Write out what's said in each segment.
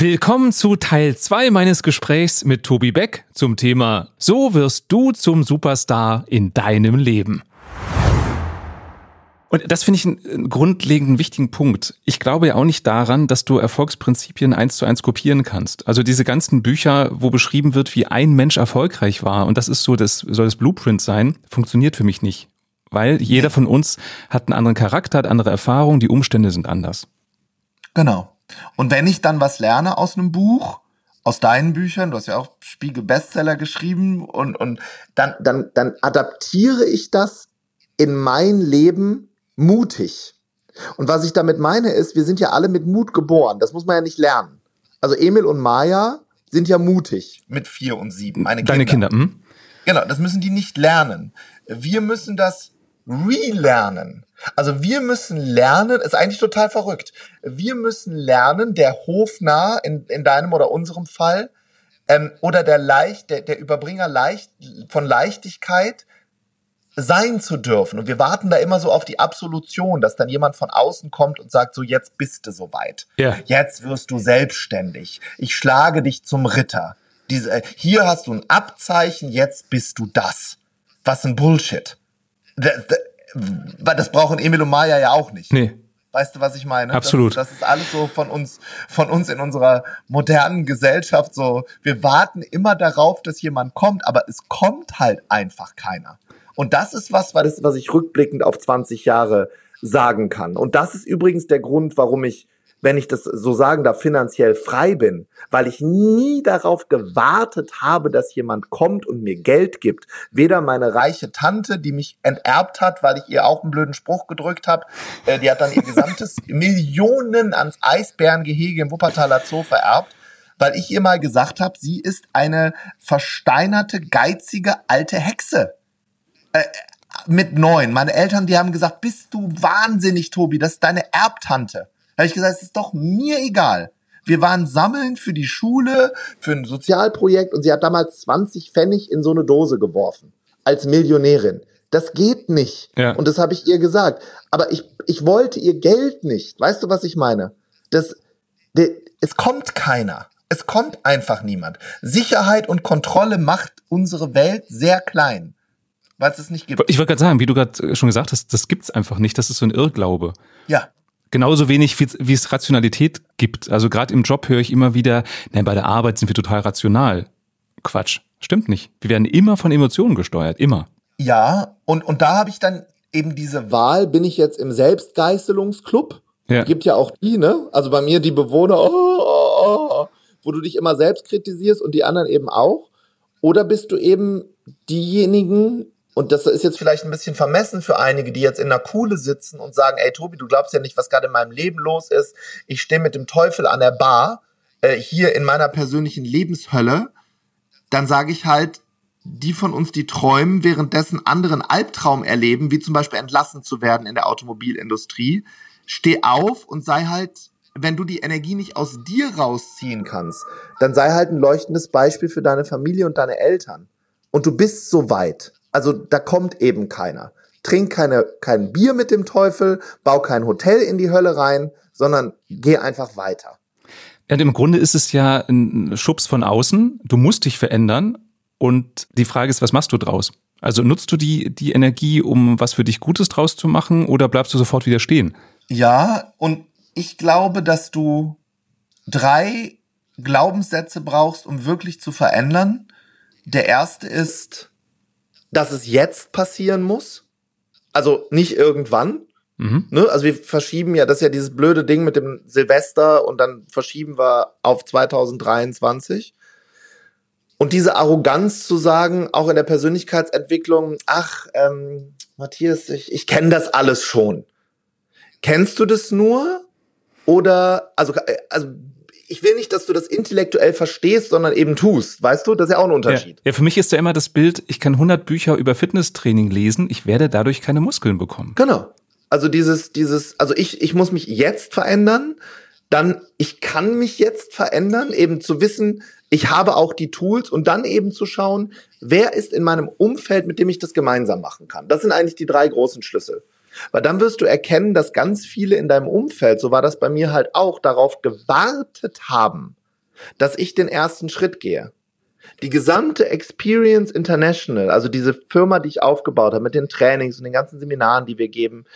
Willkommen zu Teil 2 meines Gesprächs mit Tobi Beck zum Thema So wirst du zum Superstar in deinem Leben. Und das finde ich einen grundlegenden wichtigen Punkt. Ich glaube ja auch nicht daran, dass du Erfolgsprinzipien eins zu eins kopieren kannst. Also diese ganzen Bücher, wo beschrieben wird, wie ein Mensch erfolgreich war, und das ist so, das soll das Blueprint sein, funktioniert für mich nicht. Weil jeder von uns hat einen anderen Charakter, hat andere Erfahrungen, die Umstände sind anders. Genau. Und wenn ich dann was lerne aus einem Buch, aus deinen Büchern, du hast ja auch Spiegel Bestseller geschrieben und, und dann, dann, dann adaptiere ich das in mein Leben mutig. Und was ich damit meine ist, wir sind ja alle mit Mut geboren. Das muss man ja nicht lernen. Also Emil und Maya sind ja mutig. Mit vier und sieben. Meine Kinder. Deine Kinder, hm? Genau, das müssen die nicht lernen. Wir müssen das relernen. Also wir müssen lernen, ist eigentlich total verrückt. Wir müssen lernen, der Hofnarr in, in deinem oder unserem Fall, ähm, oder der Leicht, der, der Überbringer leicht, von Leichtigkeit sein zu dürfen. Und wir warten da immer so auf die Absolution, dass dann jemand von außen kommt und sagt, so jetzt bist du soweit. Ja. Jetzt wirst du selbstständig. Ich schlage dich zum Ritter. Diese, äh, hier hast du ein Abzeichen, jetzt bist du das. Was ein Bullshit. Weil das brauchen Emil und Maya ja auch nicht. Nee. Weißt du, was ich meine? Absolut. Das, das, ist alles so von uns, von uns in unserer modernen Gesellschaft so. Wir warten immer darauf, dass jemand kommt, aber es kommt halt einfach keiner. Und das ist was, was ich rückblickend auf 20 Jahre sagen kann. Und das ist übrigens der Grund, warum ich wenn ich das so sagen darf, finanziell frei bin, weil ich nie darauf gewartet habe, dass jemand kommt und mir Geld gibt. Weder meine reiche Tante, die mich enterbt hat, weil ich ihr auch einen blöden Spruch gedrückt habe, äh, die hat dann ihr gesamtes Millionen ans Eisbärengehege im Wuppertaler Zoo vererbt, weil ich ihr mal gesagt habe, sie ist eine versteinerte, geizige alte Hexe. Äh, mit neun. Meine Eltern, die haben gesagt, bist du wahnsinnig, Tobi, das ist deine Erbtante habe ich gesagt, es ist doch mir egal. Wir waren sammeln für die Schule, für ein Sozialprojekt und sie hat damals 20 Pfennig in so eine Dose geworfen. Als Millionärin. Das geht nicht. Ja. Und das habe ich ihr gesagt. Aber ich, ich wollte ihr Geld nicht. Weißt du, was ich meine? Das, de, es kommt keiner. Es kommt einfach niemand. Sicherheit und Kontrolle macht unsere Welt sehr klein, weil es es nicht gibt. Ich wollte gerade sagen, wie du gerade schon gesagt hast, das gibt's einfach nicht. Das ist so ein Irrglaube. Ja. Genauso wenig, wie, es Rationalität gibt. Also gerade im Job höre ich immer wieder, nein, bei der Arbeit sind wir total rational. Quatsch, stimmt nicht. Wir werden immer von Emotionen gesteuert, immer. Ja, und, und da habe ich dann eben diese Wahl, bin ich jetzt im Selbstgeißelungsclub? Ja. Gibt ja auch die, ne? Also bei mir die Bewohner, oh, oh, oh, wo du dich immer selbst kritisierst und die anderen eben auch. Oder bist du eben diejenigen, und das ist jetzt vielleicht ein bisschen vermessen für einige, die jetzt in der Kuhle sitzen und sagen, ey Tobi, du glaubst ja nicht, was gerade in meinem Leben los ist. Ich stehe mit dem Teufel an der Bar, äh, hier in meiner persönlichen Lebenshölle. Dann sage ich halt, die von uns, die träumen, währenddessen anderen Albtraum erleben, wie zum Beispiel entlassen zu werden in der Automobilindustrie, steh auf und sei halt, wenn du die Energie nicht aus dir rausziehen kannst, dann sei halt ein leuchtendes Beispiel für deine Familie und deine Eltern. Und du bist so weit. Also da kommt eben keiner. Trink keine, kein Bier mit dem Teufel, bau kein Hotel in die Hölle rein, sondern geh einfach weiter. Ja, im Grunde ist es ja ein Schubs von außen. Du musst dich verändern. Und die Frage ist, was machst du draus? Also nutzt du die, die Energie, um was für dich Gutes draus zu machen oder bleibst du sofort wieder stehen? Ja, und ich glaube, dass du drei Glaubenssätze brauchst, um wirklich zu verändern. Der erste ist, dass es jetzt passieren muss. Also nicht irgendwann. Mhm. Ne? Also wir verschieben ja, das ist ja dieses blöde Ding mit dem Silvester und dann verschieben wir auf 2023. Und diese Arroganz zu sagen, auch in der Persönlichkeitsentwicklung, ach, ähm, Matthias, ich, ich kenne das alles schon. Kennst du das nur? Oder, also, äh, also ich will nicht, dass du das intellektuell verstehst, sondern eben tust. Weißt du, das ist ja auch ein Unterschied. Ja, ja für mich ist ja immer das Bild, ich kann 100 Bücher über Fitnesstraining lesen, ich werde dadurch keine Muskeln bekommen. Genau. Also dieses, dieses, also ich, ich muss mich jetzt verändern, dann ich kann mich jetzt verändern, eben zu wissen, ich habe auch die Tools und dann eben zu schauen, wer ist in meinem Umfeld, mit dem ich das gemeinsam machen kann. Das sind eigentlich die drei großen Schlüssel. Weil dann wirst du erkennen, dass ganz viele in deinem Umfeld, so war das bei mir halt auch, darauf gewartet haben, dass ich den ersten Schritt gehe. Die gesamte Experience International, also diese Firma, die ich aufgebaut habe, mit den Trainings und den ganzen Seminaren, die wir geben,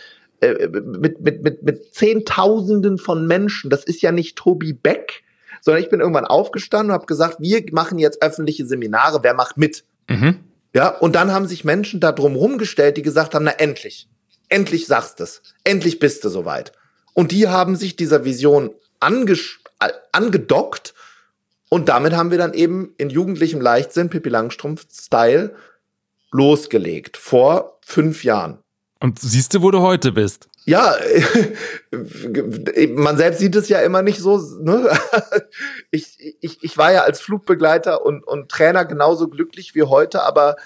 äh, mit, mit, mit, mit Zehntausenden von Menschen, das ist ja nicht Tobi Beck, sondern ich bin irgendwann aufgestanden und habe gesagt, wir machen jetzt öffentliche Seminare, wer macht mit? Mhm. Ja, und dann haben sich Menschen da drum rumgestellt, die gesagt haben, na endlich, endlich sagst es, endlich bist du soweit. Und die haben sich dieser Vision angedockt und damit haben wir dann eben in jugendlichem Leichtsinn, Pippi Langstrumpf-Style, losgelegt. Vor fünf Jahren. Und siehst du, wo du heute bist? Ja, man selbst sieht es ja immer nicht so. Ne? Ich, ich, ich war ja als Flugbegleiter und, und Trainer genauso glücklich wie heute, aber äh,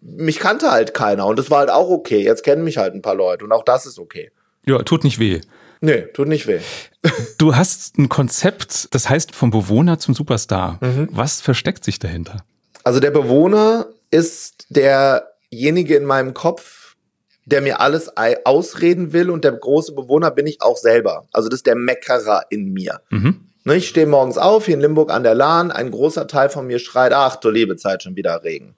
mich kannte halt keiner und das war halt auch okay. Jetzt kennen mich halt ein paar Leute und auch das ist okay. Ja, tut nicht weh. Nee, tut nicht weh. Du hast ein Konzept, das heißt vom Bewohner zum Superstar. Mhm. Was versteckt sich dahinter? Also der Bewohner ist derjenige in meinem Kopf, der mir alles ausreden will und der große Bewohner bin ich auch selber. Also das ist der Meckerer in mir. Mhm. Ne, ich stehe morgens auf hier in Limburg an der Lahn, ein großer Teil von mir schreit, ach du liebe Zeit, schon wieder Regen.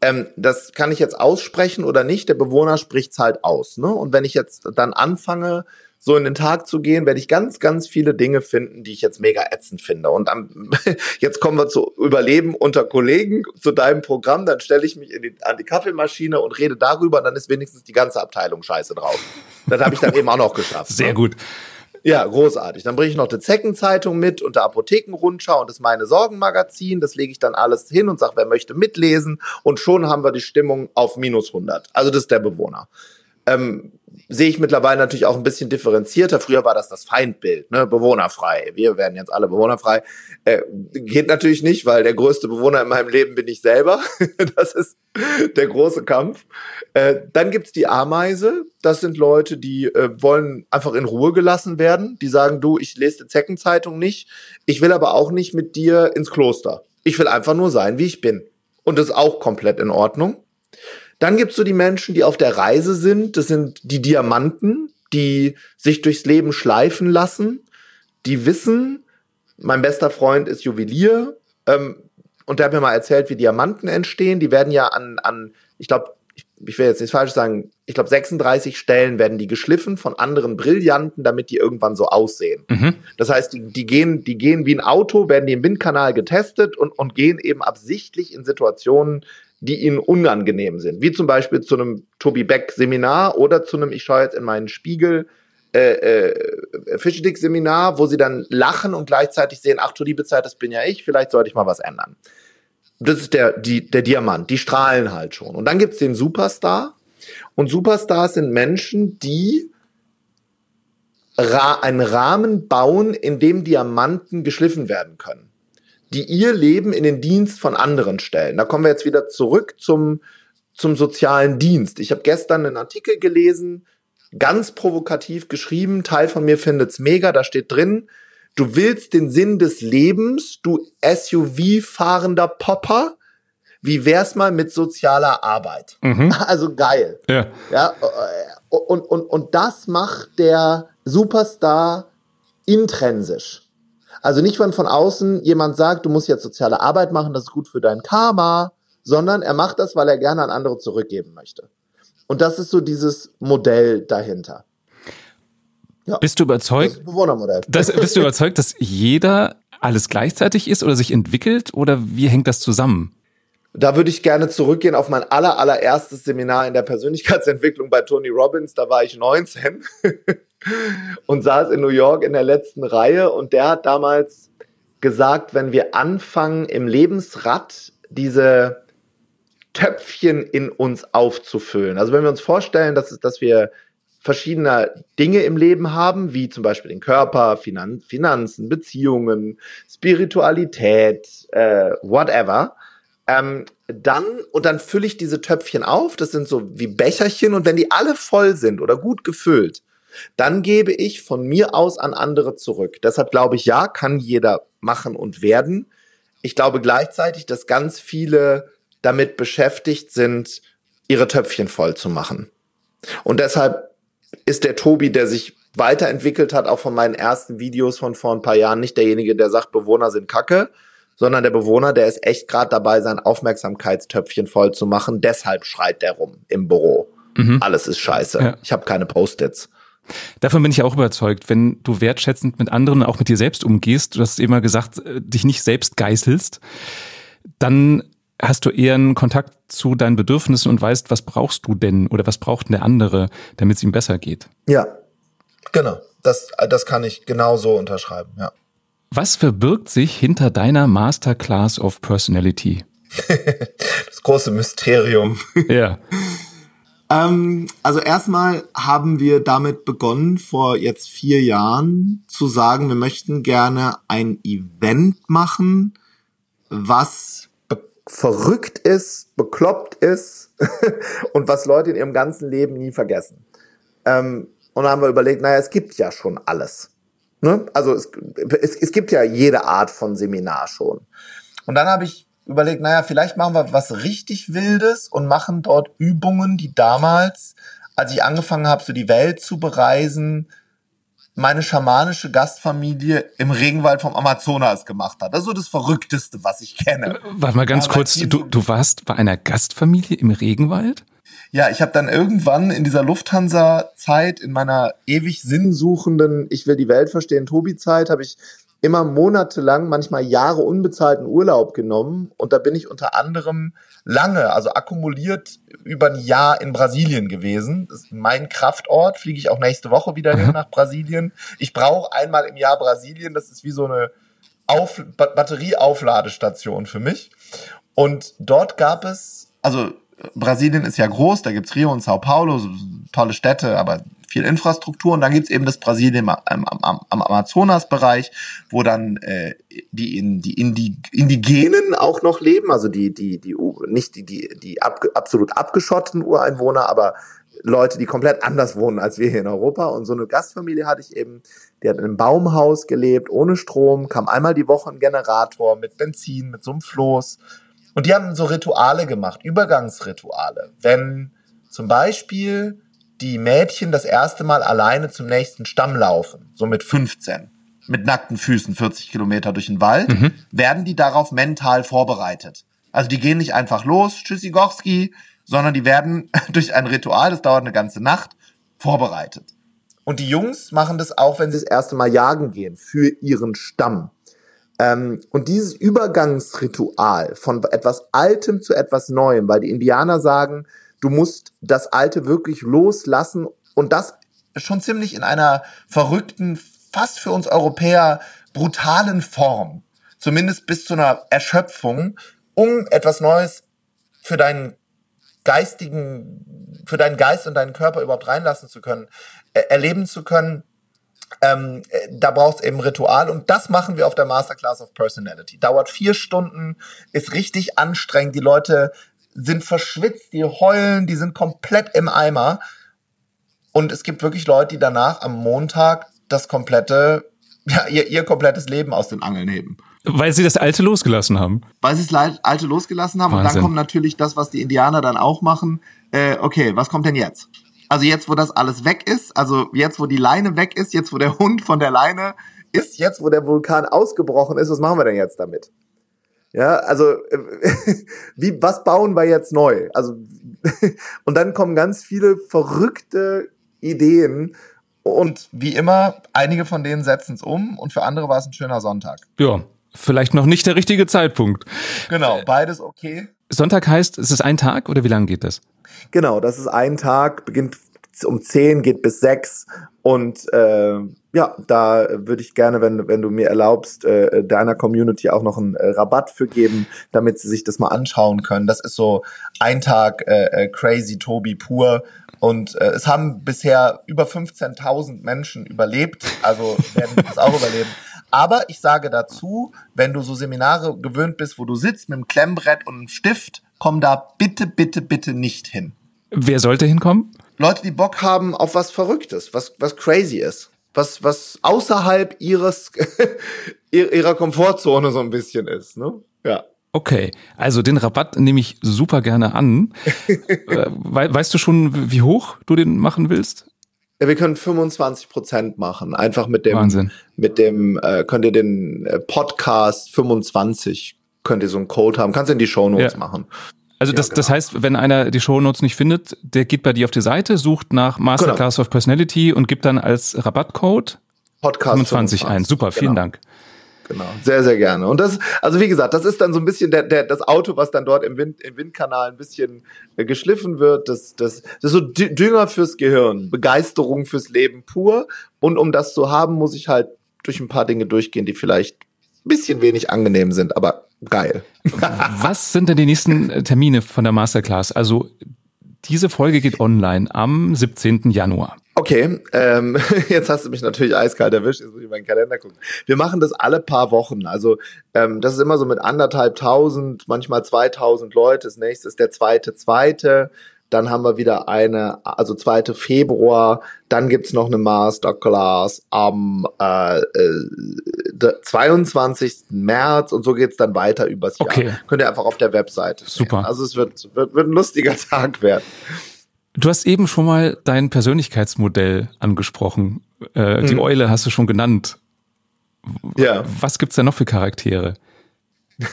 Ähm, das kann ich jetzt aussprechen oder nicht, der Bewohner spricht's halt aus. Ne? Und wenn ich jetzt dann anfange, so in den Tag zu gehen, werde ich ganz, ganz viele Dinge finden, die ich jetzt mega ätzend finde. Und am, jetzt kommen wir zu Überleben unter Kollegen, zu deinem Programm, dann stelle ich mich die, an die Kaffeemaschine und rede darüber, dann ist wenigstens die ganze Abteilung scheiße drauf. Das habe ich dann eben auch noch geschafft. Sehr ne? gut. Ja, großartig. Dann bringe ich noch die Zeckenzeitung mit und der Apothekenrundschau und das meine Sorgenmagazin. Das lege ich dann alles hin und sage, wer möchte mitlesen. Und schon haben wir die Stimmung auf minus 100. Also das ist der Bewohner. Ähm, sehe ich mittlerweile natürlich auch ein bisschen differenzierter. Früher war das das Feindbild, ne? bewohnerfrei. Wir werden jetzt alle bewohnerfrei. Äh, geht natürlich nicht, weil der größte Bewohner in meinem Leben bin ich selber. das ist der große Kampf. Äh, dann gibt's die Ameise. Das sind Leute, die äh, wollen einfach in Ruhe gelassen werden. Die sagen, du, ich lese die Zeckenzeitung nicht. Ich will aber auch nicht mit dir ins Kloster. Ich will einfach nur sein, wie ich bin. Und das ist auch komplett in Ordnung. Dann gibt's so die Menschen, die auf der Reise sind. Das sind die Diamanten, die sich durchs Leben schleifen lassen, die wissen, mein bester Freund ist Juwelier ähm, und der hat mir mal erzählt, wie Diamanten entstehen. Die werden ja an, an ich glaube, ich, ich will jetzt nicht falsch sagen, ich glaube 36 Stellen werden die geschliffen von anderen Brillanten, damit die irgendwann so aussehen. Mhm. Das heißt, die, die, gehen, die gehen wie ein Auto, werden die im Windkanal getestet und, und gehen eben absichtlich in Situationen, die ihnen unangenehm sind. Wie zum Beispiel zu einem Tobi Beck Seminar oder zu einem, ich schaue jetzt in meinen Spiegel, äh, äh, Fischedick Seminar, wo sie dann lachen und gleichzeitig sehen, ach du liebe Zeit, das bin ja ich, vielleicht sollte ich mal was ändern. Das ist der, die, der Diamant, die strahlen halt schon. Und dann gibt's den Superstar. Und Superstars sind Menschen, die ra einen Rahmen bauen, in dem Diamanten geschliffen werden können die ihr Leben in den Dienst von anderen stellen. Da kommen wir jetzt wieder zurück zum, zum sozialen Dienst. Ich habe gestern einen Artikel gelesen, ganz provokativ geschrieben, Teil von mir findet's mega, da steht drin, du willst den Sinn des Lebens, du SUV-fahrender Popper, wie wär's mal mit sozialer Arbeit? Mhm. Also geil. Ja. ja und, und, und das macht der Superstar intrinsisch. Also nicht, wenn von außen jemand sagt, du musst jetzt soziale Arbeit machen, das ist gut für dein Karma, sondern er macht das, weil er gerne an andere zurückgeben möchte. Und das ist so dieses Modell dahinter. Ja, bist du überzeugt? Das Bewohnermodell. Das, bist du überzeugt, dass jeder alles gleichzeitig ist oder sich entwickelt oder wie hängt das zusammen? Da würde ich gerne zurückgehen auf mein aller, allererstes Seminar in der Persönlichkeitsentwicklung bei Tony Robbins. Da war ich 19 und saß in New York in der letzten Reihe und der hat damals gesagt, wenn wir anfangen im Lebensrad diese Töpfchen in uns aufzufüllen. Also wenn wir uns vorstellen, dass, dass wir verschiedene Dinge im Leben haben, wie zum Beispiel den Körper, Finan Finanzen, Beziehungen, Spiritualität, äh, whatever, ähm, dann, und dann fülle ich diese Töpfchen auf, das sind so wie Becherchen, und wenn die alle voll sind oder gut gefüllt, dann gebe ich von mir aus an andere zurück. Deshalb glaube ich, ja, kann jeder machen und werden. Ich glaube gleichzeitig, dass ganz viele damit beschäftigt sind, ihre Töpfchen voll zu machen. Und deshalb ist der Tobi, der sich weiterentwickelt hat, auch von meinen ersten Videos von vor ein paar Jahren, nicht derjenige, der sagt, Bewohner sind Kacke, sondern der Bewohner, der ist echt gerade dabei, sein Aufmerksamkeitstöpfchen voll zu machen. Deshalb schreit der rum im Büro. Mhm. Alles ist scheiße. Ja. Ich habe keine Post-its. Davon bin ich auch überzeugt, wenn du wertschätzend mit anderen, auch mit dir selbst umgehst, du hast immer gesagt, äh, dich nicht selbst geißelst, dann hast du eher einen Kontakt zu deinen Bedürfnissen und weißt, was brauchst du denn oder was braucht der andere, damit es ihm besser geht. Ja, genau. Das, das kann ich genau so unterschreiben, ja. Was verbirgt sich hinter deiner Masterclass of Personality? das große Mysterium. Ja. ähm, also erstmal haben wir damit begonnen, vor jetzt vier Jahren zu sagen, wir möchten gerne ein Event machen, was verrückt ist, bekloppt ist und was Leute in ihrem ganzen Leben nie vergessen. Ähm, und dann haben wir überlegt, naja, es gibt ja schon alles. Ne? Also es, es, es gibt ja jede Art von Seminar schon. Und dann habe ich überlegt, naja, vielleicht machen wir was richtig Wildes und machen dort Übungen, die damals, als ich angefangen habe, so die Welt zu bereisen, meine schamanische Gastfamilie im Regenwald vom Amazonas gemacht hat. Das ist so das Verrückteste, was ich kenne. Warte mal ganz ja, kurz, du, du warst bei einer Gastfamilie im Regenwald? Ja, ich habe dann irgendwann in dieser Lufthansa-Zeit, in meiner ewig sinnsuchenden, ich will die Welt verstehen, Tobi-Zeit, habe ich immer monatelang, manchmal Jahre unbezahlten Urlaub genommen. Und da bin ich unter anderem lange, also akkumuliert über ein Jahr in Brasilien gewesen. Das ist mein Kraftort, fliege ich auch nächste Woche wieder hin nach Brasilien. Ich brauche einmal im Jahr Brasilien, das ist wie so eine Auf Batterieaufladestation für mich. Und dort gab es, also Brasilien ist ja groß, da gibt's Rio und Sao Paulo, so tolle Städte, aber viel Infrastruktur. Und dann gibt's eben das Brasilien am, am, am Amazonas-Bereich, wo dann äh, die, in, die Indi Indigenen auch noch leben, also die, die, die, nicht die, die, die ab, absolut abgeschotteten Ureinwohner, aber Leute, die komplett anders wohnen als wir hier in Europa. Und so eine Gastfamilie hatte ich eben, die hat in einem Baumhaus gelebt, ohne Strom, kam einmal die Woche ein Generator mit Benzin, mit so einem Floß und die haben so Rituale gemacht, Übergangsrituale. Wenn zum Beispiel die Mädchen das erste Mal alleine zum nächsten Stamm laufen, so mit 15, mit nackten Füßen 40 Kilometer durch den Wald, mhm. werden die darauf mental vorbereitet. Also die gehen nicht einfach los, Tschüssigowski, sondern die werden durch ein Ritual, das dauert eine ganze Nacht, vorbereitet. Und die Jungs machen das auch, wenn sie das erste Mal jagen gehen, für ihren Stamm. Ähm, und dieses Übergangsritual von etwas Altem zu etwas Neuem, weil die Indianer sagen, du musst das Alte wirklich loslassen und das schon ziemlich in einer verrückten, fast für uns Europäer brutalen Form, zumindest bis zu einer Erschöpfung, um etwas Neues für deinen geistigen, für deinen Geist und deinen Körper überhaupt reinlassen zu können, äh, erleben zu können, ähm, äh, da braucht es eben Ritual und das machen wir auf der Masterclass of Personality. Dauert vier Stunden, ist richtig anstrengend. Die Leute sind verschwitzt, die heulen, die sind komplett im Eimer. Und es gibt wirklich Leute, die danach am Montag das komplette, ja, ihr, ihr komplettes Leben aus den Angeln heben. Weil sie das Alte losgelassen haben. Weil sie das Alte losgelassen haben. Wahnsinn. Und dann kommt natürlich das, was die Indianer dann auch machen. Äh, okay, was kommt denn jetzt? Also jetzt, wo das alles weg ist, also jetzt, wo die Leine weg ist, jetzt, wo der Hund von der Leine ist, jetzt, wo der Vulkan ausgebrochen ist, was machen wir denn jetzt damit? Ja, also wie, was bauen wir jetzt neu? Also und dann kommen ganz viele verrückte Ideen und wie immer, einige von denen setzen es um und für andere war es ein schöner Sonntag. Ja, vielleicht noch nicht der richtige Zeitpunkt. Genau, beides okay. Sonntag heißt, ist es ein Tag oder wie lange geht das? Genau, das ist ein Tag, beginnt um 10, geht bis 6 und äh, ja, da würde ich gerne, wenn, wenn du mir erlaubst, äh, deiner Community auch noch einen äh, Rabatt für geben, damit sie sich das mal anschauen können. Das ist so ein Tag äh, äh Crazy Tobi pur. Und äh, es haben bisher über 15.000 Menschen überlebt, also werden das auch überleben. Aber ich sage dazu, wenn du so Seminare gewöhnt bist, wo du sitzt mit einem Klemmbrett und einem Stift, komm da bitte, bitte, bitte nicht hin. Wer sollte hinkommen? Leute, die Bock haben auf was Verrücktes, was, was crazy ist. Was, was außerhalb ihres, ihrer Komfortzone so ein bisschen ist, ne? Ja. Okay, also den Rabatt nehme ich super gerne an. Äh, weißt du schon, wie hoch du den machen willst? Ja, wir können 25 Prozent machen. Einfach mit dem, Wahnsinn. mit dem, äh, könnt ihr den äh, Podcast 25, könnt ihr so einen Code haben. Kannst du in die Shownotes Ja. machen. Also Ja, das, das genau. heißt, wenn einer die Shownotes nicht findet, der geht bei dir auf die Seite, sucht nach Masterclass of Personality und gibt dann als Rabattcode Podcast 25 ein. Super, vielen genau. Dank. Genau, sehr, sehr gerne. Und das, also wie gesagt, das ist dann so ein bisschen der, der, das Auto, was dann dort im, Wind, im Windkanal ein bisschen äh, geschliffen wird. Das, das, das ist so Dü- Dünger fürs Gehirn, Begeisterung fürs Leben pur. Und um das zu haben, muss ich halt durch ein paar Dinge durchgehen, die vielleicht ein bisschen wenig angenehm sind, aber geil. Was sind denn die nächsten äh, Termine von der Masterclass? Also diese Folge geht online am 17. Januar. Okay, ähm, jetzt hast du mich natürlich eiskalt erwischt, jetzt muss ich in meinen Kalender gucken. Wir machen das alle paar Wochen. Also ähm, das ist immer so mit anderthalb tausend, manchmal 2000 Leute. Das nächste ist der zweite, zweite. Dann haben wir wieder eine, also zweite Februar. Dann gibt's noch eine Masterclass am äh, äh, der 22. März und so geht's dann weiter übers Jahr. Okay. Könnt ihr einfach auf der Webseite sehen. Super. Also es wird, wird, wird ein lustiger Tag werden. Du hast eben schon mal dein Persönlichkeitsmodell angesprochen. Äh, Die Mhm. Eule hast du schon genannt. Ja. Was gibt's da noch für Charaktere?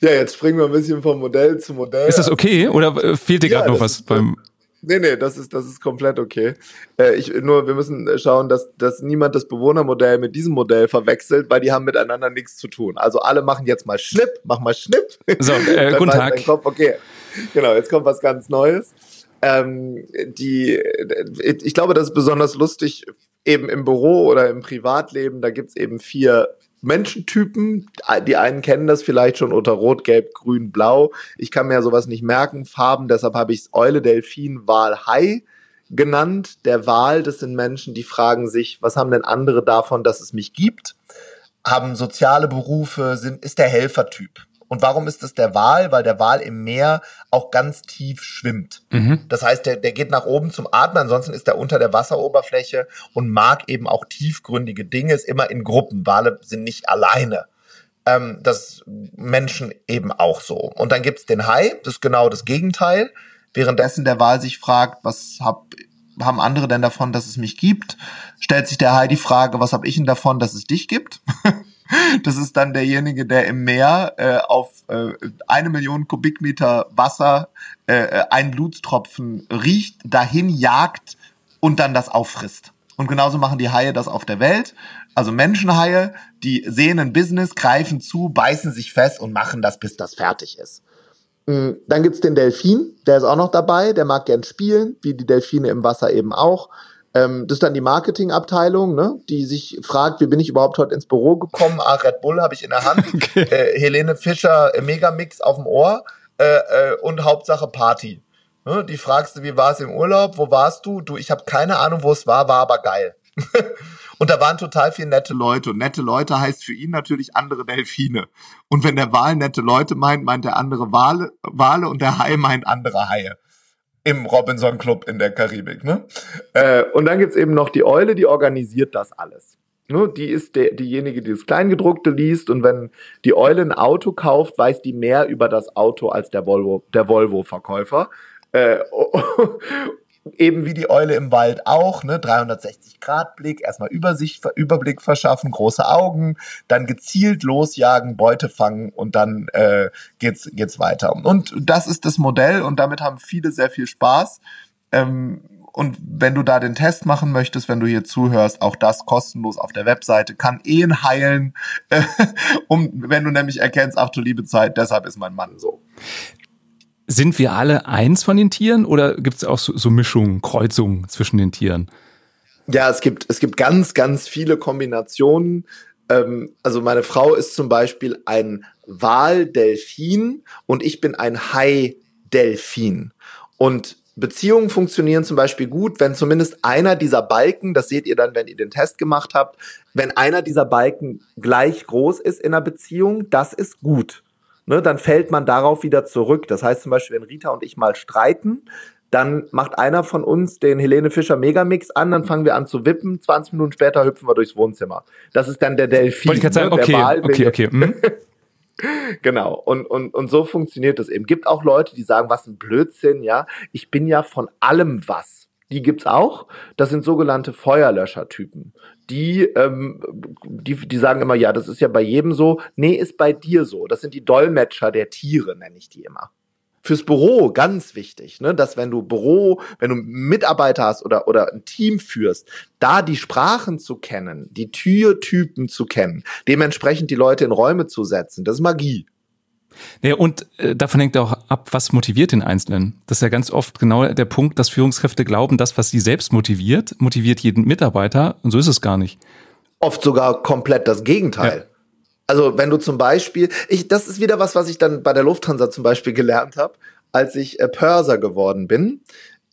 Ja, jetzt springen wir ein bisschen vom Modell zu Modell. Ist das okay oder äh, fehlt dir Ja, gerade noch was beim Nee, nee, das ist, das ist komplett okay. Äh, ich, nur, wir müssen schauen, dass, dass niemand das Bewohnermodell mit diesem Modell verwechselt, weil die haben miteinander nichts zu tun. Also alle machen jetzt mal Schnipp, mach mal Schnipp. So, äh, Dann guten Tag. Kopf, okay, genau, jetzt kommt was ganz Neues. Ähm, die, ich glaube, das ist besonders lustig eben im Büro oder im Privatleben. Da gibt's eben vier Menschentypen. Die einen kennen das vielleicht schon unter Rot, Gelb, Grün, Blau. Ich kann mir sowas nicht merken, Farben. Deshalb habe ich es Eule, Delfin, Wal, Hai genannt. Der Wal, das sind Menschen, die fragen sich, was haben denn andere davon, dass es mich gibt? Haben soziale Berufe, sind, ist der Helfertyp. Und warum ist es der Wal? Weil der Wal im Meer auch ganz tief schwimmt. Mhm. Das heißt, der, der geht nach oben zum Atmen, ansonsten ist er unter der Wasseroberfläche und mag eben auch tiefgründige Dinge, ist immer in Gruppen. Wale sind nicht alleine. Ähm, das Menschen eben auch so. Und dann gibt's den Hai, das ist genau das Gegenteil. Währenddessen der Wal sich fragt, was hab, haben andere denn davon, dass es mich gibt, stellt sich der Hai die Frage, was habe ich denn davon, dass es dich gibt? Das ist dann derjenige, der im Meer äh, auf äh, eine Million Kubikmeter Wasser äh, äh, einen Blutstropfen riecht, dahin jagt und dann das auffrisst. Und genauso machen die Haie das auf der Welt. Also Menschenhaie, die sehen ein Business, greifen zu, beißen sich fest und machen das, bis das fertig ist. Mm, Dann gibt's den Delfin, der ist auch noch dabei, der mag gern spielen, wie die Delfine im Wasser eben auch. Ähm, das ist dann die Marketingabteilung, ne, die sich fragt, wie bin ich überhaupt heute ins Büro gekommen? Ah, Red Bull habe ich in der Hand, äh, Helene Fischer äh, Megamix auf dem Ohr äh, äh, und Hauptsache Party. Ne, die fragst du, wie war es im Urlaub? Wo warst du? Du, ich habe keine Ahnung, wo es war, war aber geil. Und da waren total viele nette Leute. Und nette Leute heißt für ihn natürlich andere Delfine. Und wenn der Wal nette Leute meint, meint der andere Wale, Wale und der Hai meint andere Haie. Im Robinson Club in der Karibik. Ne? Äh, und dann gibt's eben noch die Eule, die organisiert das alles. Ne? Die ist der, diejenige, die das Kleingedruckte liest. Und wenn die Eule ein Auto kauft, weiß die mehr über das Auto als der Volvo, der Volvo-Verkäufer. Äh, eben wie die Eule im Wald auch, ne, 360 Grad Blick, erstmal Übersicht, Überblick verschaffen, große Augen, dann gezielt losjagen, Beute fangen und dann äh, geht's geht's weiter. Und das ist das Modell und damit haben viele sehr viel Spaß. Ähm, und wenn du da den Test machen möchtest, wenn du hier zuhörst, auch das kostenlos auf der Webseite, kann Ehen heilen, äh, um, wenn du nämlich erkennst, ach du liebe Zeit, deshalb ist mein Mann so. Sind wir alle eins von den Tieren oder gibt es auch so, so Mischungen, Kreuzungen zwischen den Tieren? Ja, es gibt, es gibt ganz, ganz viele Kombinationen. Ähm, also meine Frau ist zum Beispiel ein Waldelfin und ich bin ein Hai-Delfin. Und Beziehungen funktionieren zum Beispiel gut, wenn zumindest einer dieser Balken, das seht ihr dann, wenn ihr den Test gemacht habt, wenn einer dieser Balken gleich groß ist in einer Beziehung, das ist gut. Ne, dann fällt man darauf wieder zurück. Das heißt zum Beispiel, wenn Rita und ich mal streiten, dann macht einer von uns den Helene Fischer Megamix an, dann fangen wir an zu wippen, 20 Minuten später hüpfen wir durchs Wohnzimmer. Das ist dann der Delfin. Wollte ich gerade sagen, ne? Der okay, okay, okay. Hm? Genau. Und, und, und so funktioniert das eben. Gibt auch Leute, die sagen, was ein Blödsinn, ja. Ich bin ja von allem was. Die gibt's auch. Das sind sogenannte Feuerlöscher-Typen. Die, ähm, die, die sagen immer, ja, das ist ja bei jedem so. Nee, ist bei dir so. Das sind die Dolmetscher der Tiere, nenne ich die immer. Fürs Büro ganz wichtig, ne, dass wenn du Büro, wenn du Mitarbeiter hast oder, oder ein Team führst, da die Sprachen zu kennen, die Türtypen zu kennen, dementsprechend die Leute in Räume zu setzen, das ist Magie. Ja, und äh, davon hängt auch ab, was motiviert den Einzelnen. Das ist ja ganz oft genau der Punkt, dass Führungskräfte glauben, das, was sie selbst motiviert, motiviert jeden Mitarbeiter. Und so ist es gar nicht. Oft sogar komplett das Gegenteil. Ja. Also wenn du zum Beispiel, ich, das ist wieder was, was ich dann bei der Lufthansa zum Beispiel gelernt habe, als ich äh, Pörser geworden bin.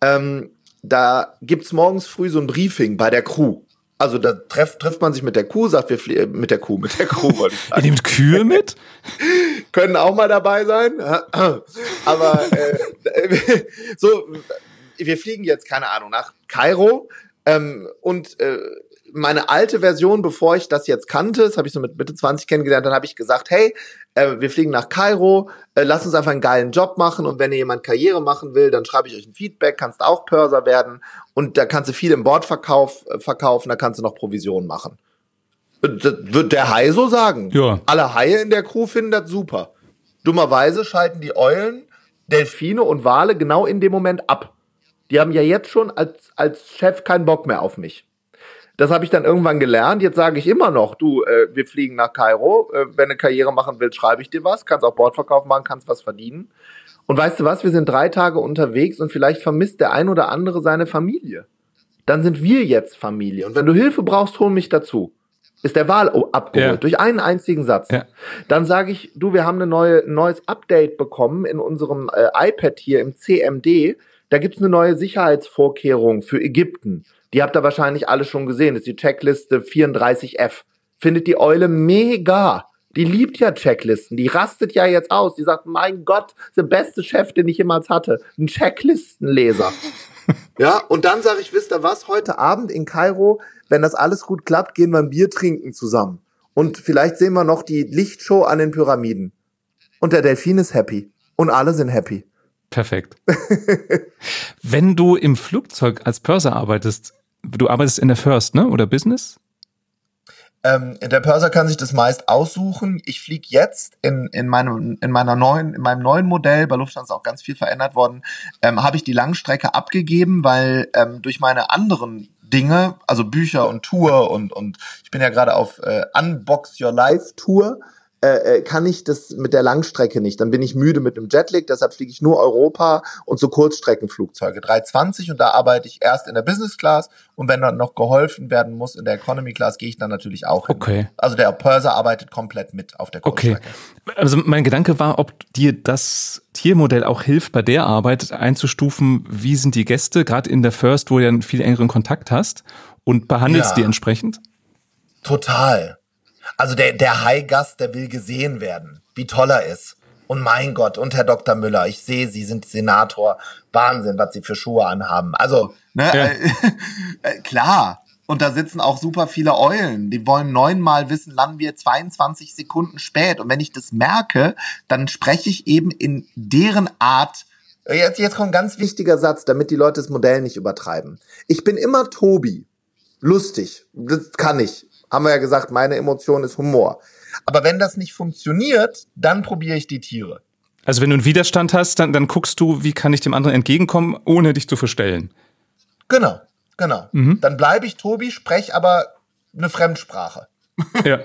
Ähm, da gibt's morgens früh so ein Briefing bei der Crew. Also da trefft, trifft man sich mit der Kuh, sagt wir fliegen mit der Kuh, mit der Kuh wollte ich sagen. Ihr nehmt Kühe mit? Können auch mal dabei sein. Aber äh, so, wir fliegen jetzt, keine Ahnung, nach Kairo. Ähm, und äh, meine alte Version, bevor ich das jetzt kannte, das habe ich so mit Mitte 20 kennengelernt, dann habe ich gesagt, hey, äh, wir fliegen nach Kairo, äh, lass uns einfach einen geilen Job machen und wenn ihr jemand Karriere machen will, dann schreibe ich euch ein Feedback, kannst auch Pörser werden und da kannst du viel im Bordverkauf äh, verkaufen, da kannst du noch Provisionen machen. Das wird der Hai so sagen. Ja. Alle Haie in der Crew finden das super. Dummerweise schalten die Eulen, Delfine und Wale genau in dem Moment ab. Die haben ja jetzt schon als, als Chef keinen Bock mehr auf mich. Das habe ich dann irgendwann gelernt. Jetzt sage ich immer noch, du, äh, wir fliegen nach Kairo. Äh, wenn du Karriere machen willst, schreibe ich dir was. Kannst auch Bordverkauf machen, kannst was verdienen. Und weißt du was? Wir sind drei Tage unterwegs und vielleicht vermisst der ein oder andere seine Familie. Dann sind wir jetzt Familie. Und wenn du Hilfe brauchst, hol mich dazu. Ist der Wahl abgeholt ja. durch einen einzigen Satz. Ja. Dann sage ich, du, wir haben eine neue, ein neues Update bekommen in unserem äh, iPad hier im CMD. Da gibt's eine neue Sicherheitsvorkehrung für Ägypten. Die habt ihr wahrscheinlich alle schon gesehen. Das ist die Checkliste 34F. Findet die Eule mega. Die liebt ja Checklisten. Die rastet ja jetzt aus. Die sagt, mein Gott, der beste Chef, den ich jemals hatte. Ein Checklistenleser. ja, und dann sage ich, wisst ihr was? Heute Abend in Kairo, wenn das alles gut klappt, gehen wir ein Bier trinken zusammen. Und vielleicht sehen wir noch die Lichtshow an den Pyramiden. Und der Delfin ist happy. Und alle sind happy. Perfekt. Wenn du im Flugzeug als Purser arbeitest, du arbeitest in der First, ne? Oder Business? Ähm, der Purser kann sich das meist aussuchen. Ich fliege jetzt in, in, meinem, in meiner neuen, in meinem neuen Modell, bei Lufthansa ist auch ganz viel verändert worden, ähm, habe ich die Langstrecke abgegeben, weil ähm, durch meine anderen Dinge, also Bücher und Tour und, und ich bin ja gerade auf äh, Unbox Your Life Tour, äh, äh, kann ich das mit der Langstrecke nicht. Dann bin ich müde mit dem Jetlag, deshalb fliege ich nur Europa und so Kurzstreckenflugzeuge. 320 und da arbeite ich erst in der Business Class und wenn dann noch geholfen werden muss in der Economy Class, gehe ich dann natürlich auch hin. Okay. Also der Purser arbeitet komplett mit auf der Kurzstrecke. Okay. Also mein Gedanke war, ob dir das Tiermodell auch hilft, bei der Arbeit einzustufen, wie sind die Gäste, gerade in der First, wo du ja einen viel engeren Kontakt hast und behandelst ja. die entsprechend? Total. Also der, der High-Gast, der will gesehen werden, wie toll er ist. Und mein Gott, und Herr Dr. Müller, ich sehe, Sie sind Senator. Wahnsinn, was Sie für Schuhe anhaben. Also, ne, ja. äh, äh, klar. Und da sitzen auch super viele Eulen. Die wollen neunmal wissen, landen wir 22 Sekunden spät. Und wenn ich das merke, dann spreche ich eben in deren Art. Jetzt, jetzt kommt ein ganz wichtiger Satz, damit die Leute das Modell nicht übertreiben. Ich bin immer Tobi. Lustig. Das kann ich haben wir ja gesagt, meine Emotion ist Humor. Aber wenn das nicht funktioniert, dann probiere ich die Tiere. Also wenn du einen Widerstand hast, dann, dann guckst du, wie kann ich dem anderen entgegenkommen, ohne dich zu verstellen. Genau, genau. Mhm. Dann bleibe ich Tobi, sprech aber eine Fremdsprache. Ja.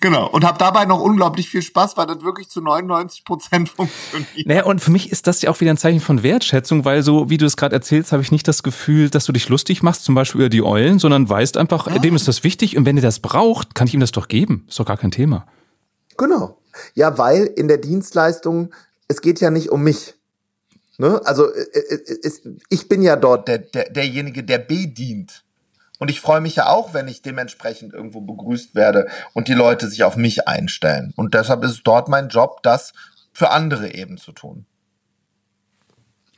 Genau. Und habe dabei noch unglaublich viel Spaß, weil das wirklich zu 99 Prozent funktioniert. Naja, und für mich ist das ja auch wieder ein Zeichen von Wertschätzung, weil so, wie du es gerade erzählst, habe ich nicht das Gefühl, dass du dich lustig machst, zum Beispiel über die Eulen, sondern weißt einfach, ja. dem ist das wichtig und wenn ihr das braucht, kann ich ihm das doch geben. Ist doch gar kein Thema. Genau. Ja, weil in der Dienstleistung, es geht ja nicht um mich. Ne? Also äh, äh, ich bin ja dort der, der, derjenige, der bedient. Und ich freue mich ja auch, wenn ich dementsprechend irgendwo begrüßt werde und die Leute sich auf mich einstellen. Und deshalb ist es dort mein Job, das für andere eben zu tun.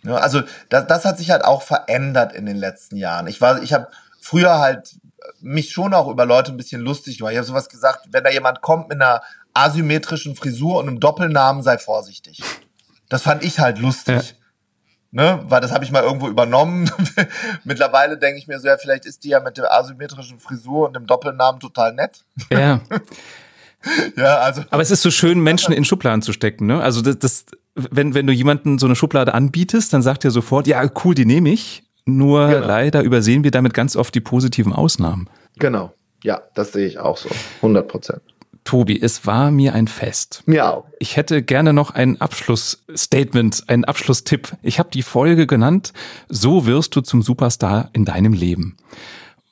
Ja, also das, das hat sich halt auch verändert in den letzten Jahren. Ich war, ich habe früher halt mich schon auch über Leute ein bisschen lustig gemacht. Ich habe sowas gesagt, wenn da jemand kommt mit einer asymmetrischen Frisur und einem Doppelnamen, sei vorsichtig. Das fand ich halt lustig. Ja. Ne, weil das habe ich mal irgendwo übernommen. Mittlerweile denke ich mir so, ja, vielleicht ist die ja mit der asymmetrischen Frisur und dem Doppelnamen total nett. Ja. ja, also. Aber es ist so schön, Menschen in Schubladen zu stecken, ne? Also das, das wenn, wenn du jemanden so eine Schublade anbietest, dann sagt er sofort, ja, cool, die nehme ich. Nur genau. leider übersehen wir damit ganz oft die positiven Ausnahmen. Genau. Ja, das sehe ich auch so. 100 Prozent. Tobi, es war mir ein Fest. Auch. Ich hätte gerne noch ein Abschlussstatement, einen Abschlusstipp. Ich habe die Folge genannt, so wirst du zum Superstar in deinem Leben.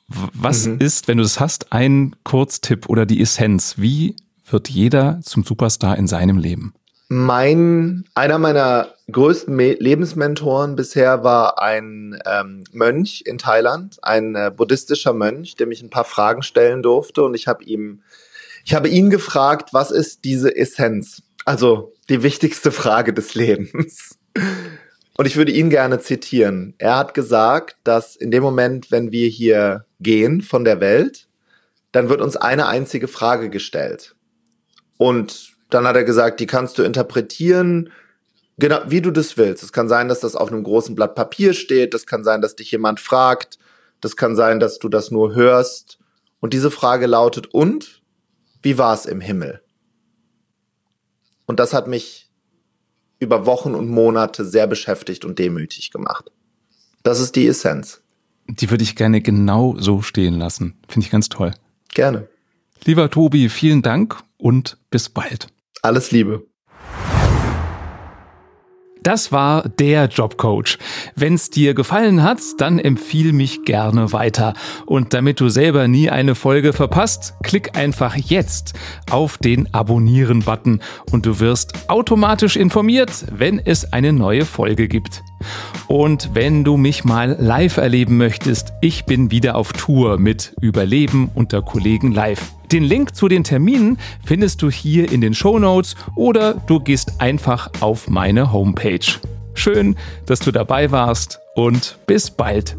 Was mhm. ist, wenn du das hast, ein Kurztipp oder die Essenz? Wie wird jeder zum Superstar in seinem Leben? Mein, einer meiner größten Me Lebensmentoren bisher war ein ähm, Mönch in Thailand, ein äh, buddhistischer Mönch, der mich ein paar Fragen stellen durfte und ich habe ihm, ich habe ihn gefragt, was ist diese Essenz? Also die wichtigste Frage des Lebens. Und ich würde ihn gerne zitieren. Er hat gesagt, dass in dem Moment, wenn wir hier gehen von der Welt, dann wird uns eine einzige Frage gestellt. Und dann hat er gesagt, die kannst du interpretieren, genau wie du das willst. Es kann sein, dass das auf einem großen Blatt Papier steht. Das kann sein, dass dich jemand fragt. Das kann sein, dass du das nur hörst. Und diese Frage lautet, und wie war es im Himmel? Und das hat mich über Wochen und Monate sehr beschäftigt und demütig gemacht. Das ist die Essenz. Die würde ich gerne genau so stehen lassen. Finde ich ganz toll. Gerne. Lieber Tobi, vielen Dank und bis bald. Alles Liebe. Das war der Jobcoach. Wenn's dir gefallen hat, dann empfiehl mich gerne weiter. Und damit du selber nie eine Folge verpasst, klick einfach jetzt auf den Abonnieren-Button und du wirst automatisch informiert, wenn es eine neue Folge gibt. Und wenn du mich mal live erleben möchtest, ich bin wieder auf Tour mit Überleben unter Kollegen live. Den Link zu den Terminen findest du hier in den Show Notes oder du gehst einfach auf meine Homepage. Schön, dass du dabei warst und bis bald.